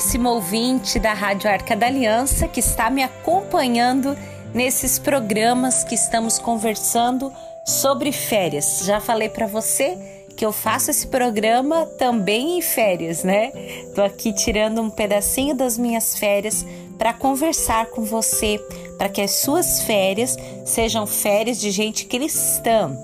caríssimo ouvinte da Rádio Arca da Aliança que está me acompanhando nesses programas que estamos conversando sobre férias. Já falei para você que eu faço esse programa também em férias, né? Tô aqui tirando um pedacinho das minhas férias para conversar com você, para que as suas férias sejam férias de gente cristã,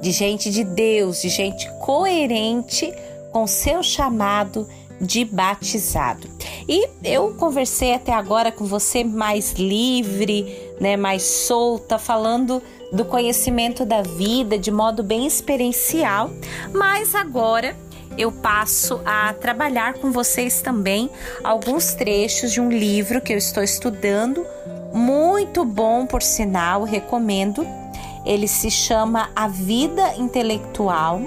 de gente de Deus, de gente coerente com seu chamado de batizado. E eu conversei até agora com você mais livre, né, mais solta, falando do conhecimento da vida de modo bem experiencial, mas agora eu passo a trabalhar com vocês também alguns trechos de um livro que eu estou estudando, muito bom por sinal, recomendo. Ele se chama A Vida Intelectual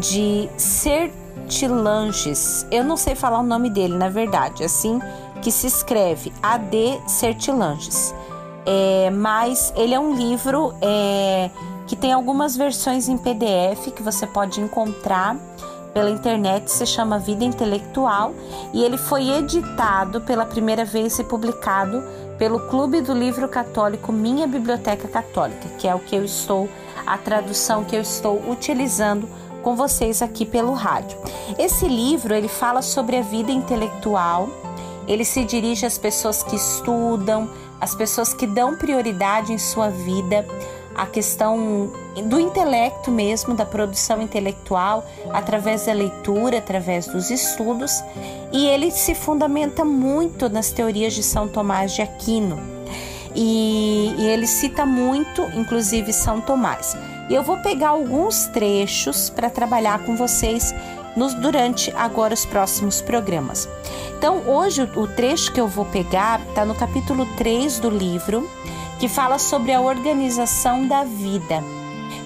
de Ser Sertilanges. Eu não sei falar o nome dele, na verdade, assim que se escreve AD Sertilanges. É, mas ele é um livro é, que tem algumas versões em PDF que você pode encontrar pela internet, se chama Vida Intelectual e ele foi editado pela primeira vez e publicado pelo Clube do Livro Católico Minha Biblioteca Católica, que é o que eu estou, a tradução que eu estou utilizando com vocês aqui pelo rádio. Esse livro ele fala sobre a vida intelectual. Ele se dirige às pessoas que estudam, às pessoas que dão prioridade em sua vida a questão do intelecto mesmo, da produção intelectual, através da leitura, através dos estudos, e ele se fundamenta muito nas teorias de São Tomás de Aquino. E, e ele cita muito, inclusive, São Tomás. E eu vou pegar alguns trechos para trabalhar com vocês nos, durante agora os próximos programas. Então, hoje o, o trecho que eu vou pegar está no capítulo 3 do livro, que fala sobre a organização da vida,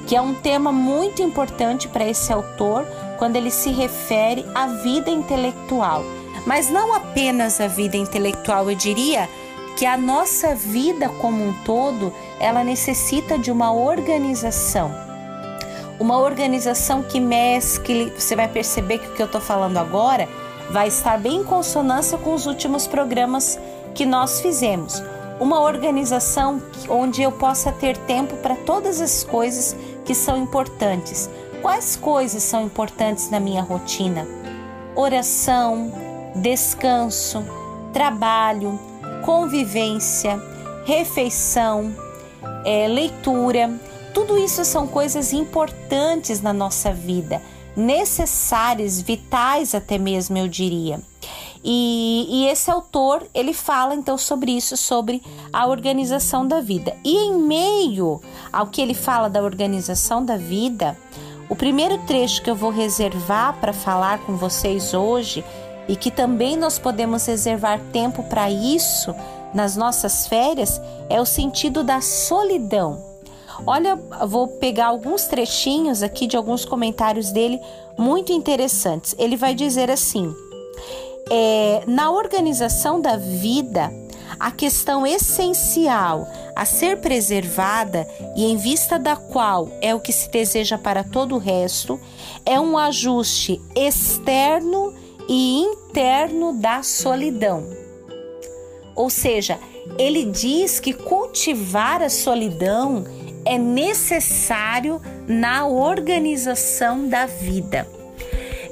que é um tema muito importante para esse autor quando ele se refere à vida intelectual. Mas não apenas a vida intelectual, eu diria que a nossa vida como um todo, ela necessita de uma organização. Uma organização que mescle, você vai perceber que o que eu estou falando agora vai estar bem em consonância com os últimos programas que nós fizemos. Uma organização onde eu possa ter tempo para todas as coisas que são importantes. Quais coisas são importantes na minha rotina? Oração, descanso, trabalho, convivência, refeição, é, leitura. Tudo isso são coisas importantes na nossa vida, necessárias, vitais até mesmo, eu diria. E, e, esse autor ele fala então sobre isso, sobre a organização da vida. E em meio ao que ele fala da organização da vida, o primeiro trecho que eu vou reservar para falar com vocês hoje e que também nós podemos reservar tempo para isso nas nossas férias é o sentido da solidão. Olha, vou pegar alguns trechinhos aqui de alguns comentários dele muito interessantes. Ele vai dizer assim: é, na organização da vida, a questão essencial a ser preservada e em vista da qual é o que se deseja para todo o resto, é um ajuste externo e interno da solidão. Ou seja, ele diz que cultivar a solidão é necessário na organização da vida.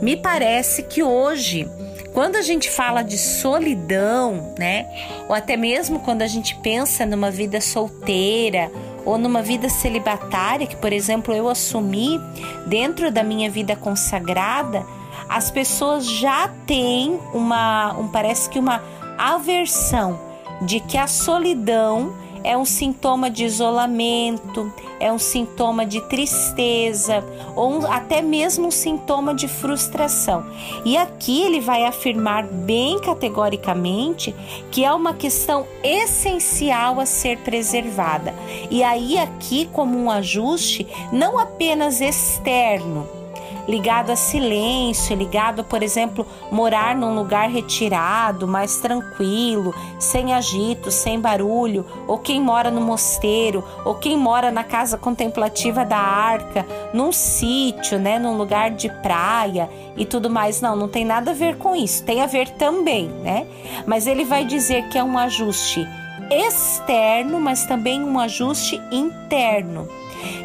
Me parece que hoje, quando a gente fala de solidão, né, ou até mesmo quando a gente pensa numa vida solteira ou numa vida celibatária, que por exemplo eu assumi dentro da minha vida consagrada, as pessoas já têm uma, um, parece que uma aversão de que a solidão é um sintoma de isolamento, é um sintoma de tristeza ou um, até mesmo um sintoma de frustração. E aqui ele vai afirmar bem categoricamente que é uma questão essencial a ser preservada. E aí aqui como um ajuste não apenas externo, ligado a silêncio, ligado, por exemplo, morar num lugar retirado, mais tranquilo, sem agito, sem barulho, ou quem mora no mosteiro, ou quem mora na casa contemplativa da arca, num sítio, né, num lugar de praia e tudo mais. Não, não tem nada a ver com isso. Tem a ver também, né? Mas ele vai dizer que é um ajuste externo, mas também um ajuste interno,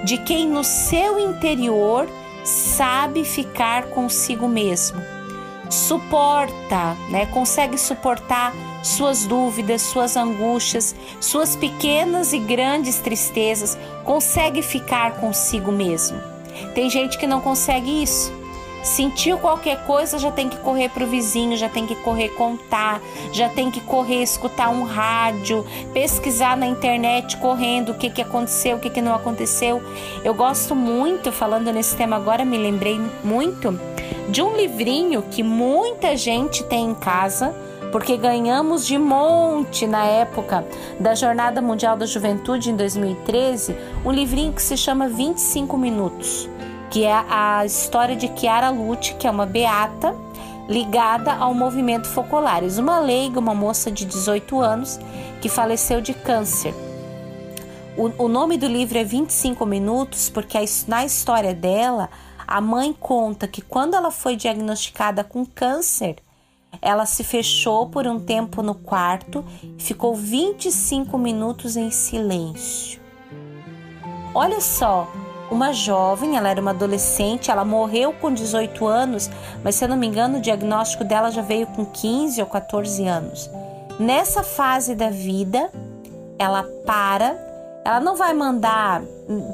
de quem no seu interior sabe ficar consigo mesmo, suporta, né? Consegue suportar suas dúvidas, suas angústias, suas pequenas e grandes tristezas, consegue ficar consigo mesmo. Tem gente que não consegue isso. Sentiu qualquer coisa, já tem que correr para o vizinho, já tem que correr contar, já tem que correr escutar um rádio, pesquisar na internet correndo o que, que aconteceu, o que, que não aconteceu. Eu gosto muito, falando nesse tema agora, me lembrei muito de um livrinho que muita gente tem em casa, porque ganhamos de monte na época da Jornada Mundial da Juventude em 2013, um livrinho que se chama 25 Minutos que é a história de Chiara Lute, que é uma beata ligada ao movimento Focolares, uma leiga, uma moça de 18 anos que faleceu de câncer. O, o nome do livro é 25 Minutos, porque na história dela, a mãe conta que quando ela foi diagnosticada com câncer, ela se fechou por um tempo no quarto e ficou 25 minutos em silêncio. Olha só, uma jovem, ela era uma adolescente, ela morreu com 18 anos, mas se eu não me engano, o diagnóstico dela já veio com 15 ou 14 anos. Nessa fase da vida, ela para, ela não vai mandar.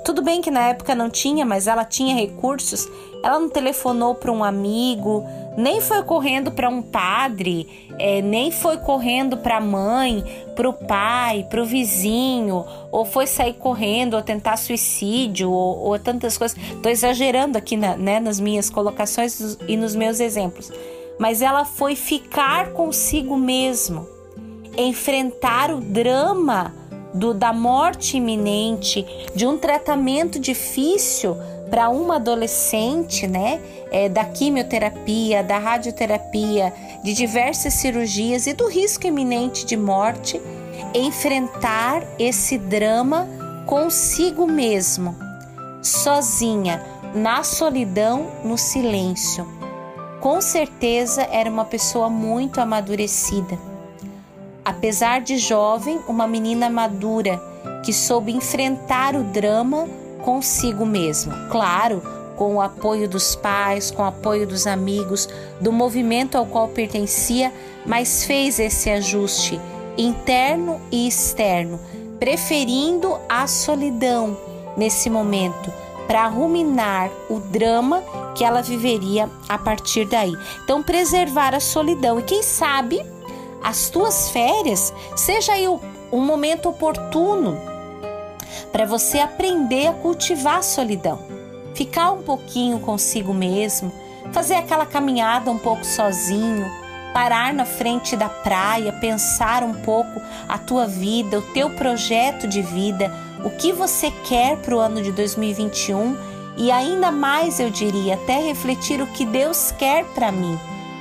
Tudo bem que na época não tinha, mas ela tinha recursos. Ela não telefonou para um amigo, nem foi correndo para um padre, é, nem foi correndo para a mãe, para o pai, para o vizinho, ou foi sair correndo, ou tentar suicídio, ou, ou tantas coisas. Estou exagerando aqui na, né, nas minhas colocações e nos meus exemplos. Mas ela foi ficar consigo mesmo, enfrentar o drama do, da morte iminente, de um tratamento difícil para uma adolescente, né, é, da quimioterapia, da radioterapia, de diversas cirurgias e do risco iminente de morte, enfrentar esse drama consigo mesmo, sozinha, na solidão, no silêncio. Com certeza era uma pessoa muito amadurecida. Apesar de jovem, uma menina madura que soube enfrentar o drama consigo mesmo. Claro, com o apoio dos pais, com o apoio dos amigos, do movimento ao qual pertencia, mas fez esse ajuste interno e externo, preferindo a solidão nesse momento para ruminar o drama que ela viveria a partir daí. Então, preservar a solidão e quem sabe as tuas férias seja aí um momento oportuno para você aprender a cultivar a solidão, ficar um pouquinho consigo mesmo, fazer aquela caminhada um pouco sozinho, parar na frente da praia, pensar um pouco a tua vida, o teu projeto de vida, o que você quer para o ano de 2021 e ainda mais eu diria até refletir o que Deus quer para mim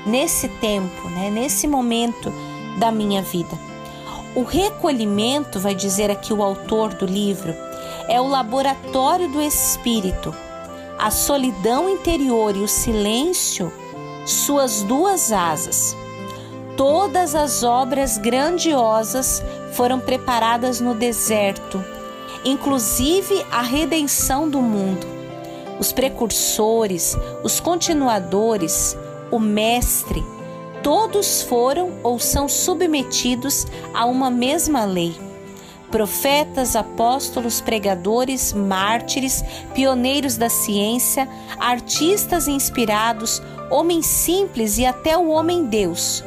nesse tempo, né, nesse momento da minha vida. O recolhimento, vai dizer aqui o autor do livro, é o laboratório do espírito. A solidão interior e o silêncio, suas duas asas. Todas as obras grandiosas foram preparadas no deserto, inclusive a redenção do mundo. Os precursores, os continuadores, o Mestre, todos foram ou são submetidos a uma mesma lei. Profetas, apóstolos, pregadores, mártires, pioneiros da ciência, artistas inspirados, homens simples e até o homem-deus,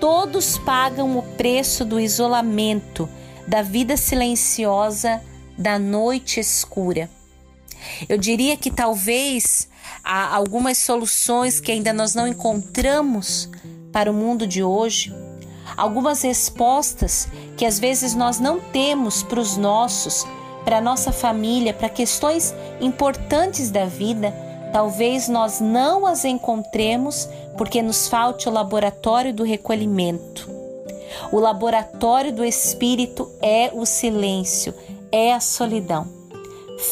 todos pagam o preço do isolamento, da vida silenciosa, da noite escura. Eu diria que talvez há algumas soluções que ainda nós não encontramos para o mundo de hoje, algumas respostas que às vezes nós não temos para os nossos, para a nossa família, para questões importantes da vida, Talvez nós não as encontremos porque nos falte o laboratório do recolhimento. O laboratório do espírito é o silêncio, é a solidão.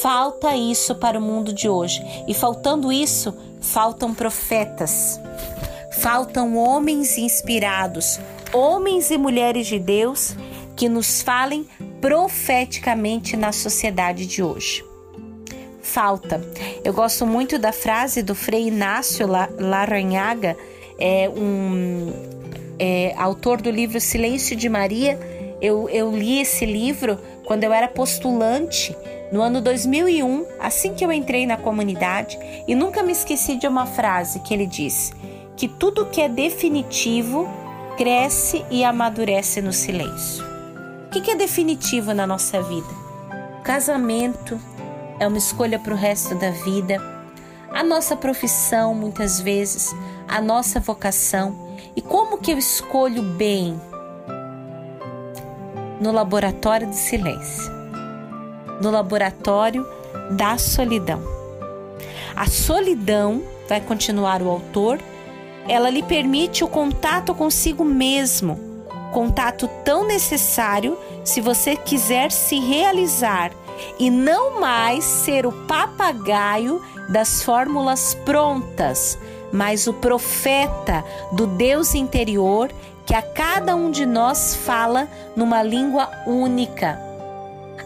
Falta isso para o mundo de hoje. E faltando isso, faltam profetas. Faltam homens inspirados, homens e mulheres de Deus que nos falem profeticamente na sociedade de hoje. Falta. Eu gosto muito da frase do Frei Inácio Laranhaga, é um é, autor do livro Silêncio de Maria. Eu, eu li esse livro quando eu era postulante no ano 2001, assim que eu entrei na comunidade, e nunca me esqueci de uma frase que ele diz: que tudo que é definitivo cresce e amadurece no silêncio. O que é definitivo na nossa vida? Casamento é uma escolha para o resto da vida. A nossa profissão, muitas vezes, a nossa vocação. E como que eu escolho bem? No laboratório do silêncio, no laboratório da solidão. A solidão, vai continuar o autor, ela lhe permite o contato consigo mesmo, contato tão necessário se você quiser se realizar e não mais ser o papagaio das fórmulas prontas, mas o profeta do Deus interior que a cada um de nós fala numa língua única.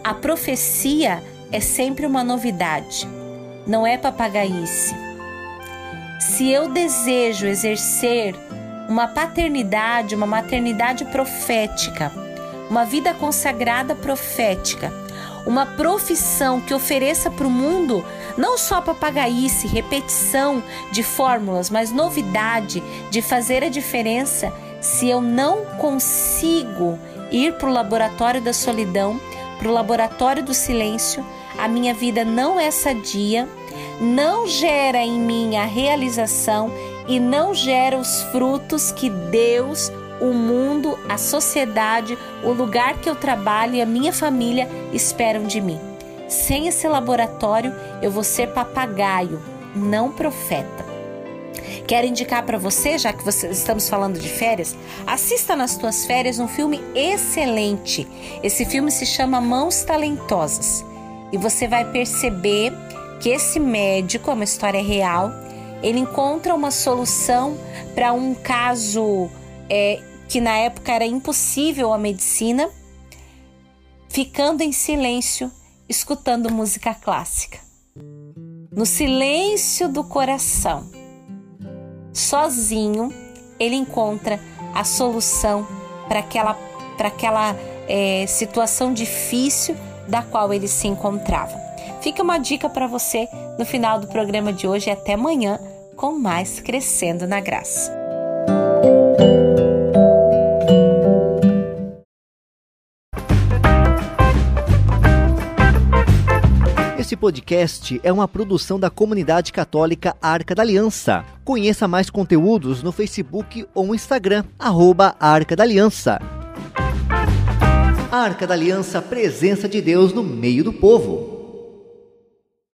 A profecia é sempre uma novidade, não é papagaice. Se eu desejo exercer uma paternidade, uma maternidade profética, uma vida consagrada profética, uma profissão que ofereça para o mundo não só papagaice, repetição de fórmulas, mas novidade de fazer a diferença. Se eu não consigo ir para o laboratório da solidão, para o laboratório do silêncio, a minha vida não é sadia, não gera em mim a realização e não gera os frutos que Deus o mundo, a sociedade, o lugar que eu trabalho e a minha família esperam de mim. Sem esse laboratório, eu vou ser papagaio, não profeta. Quero indicar para você, já que você, estamos falando de férias, assista nas tuas férias um filme excelente. Esse filme se chama Mãos Talentosas. E você vai perceber que esse médico, é uma história real, ele encontra uma solução para um caso é, que na época era impossível a medicina, ficando em silêncio, escutando música clássica. No silêncio do coração, sozinho, ele encontra a solução para aquela, para aquela é, situação difícil da qual ele se encontrava. Fica uma dica para você no final do programa de hoje e até amanhã com mais Crescendo na Graça. Esse podcast é uma produção da comunidade católica Arca da Aliança. Conheça mais conteúdos no Facebook ou Instagram, arroba Arca da Aliança. Arca da Aliança, presença de Deus no meio do povo.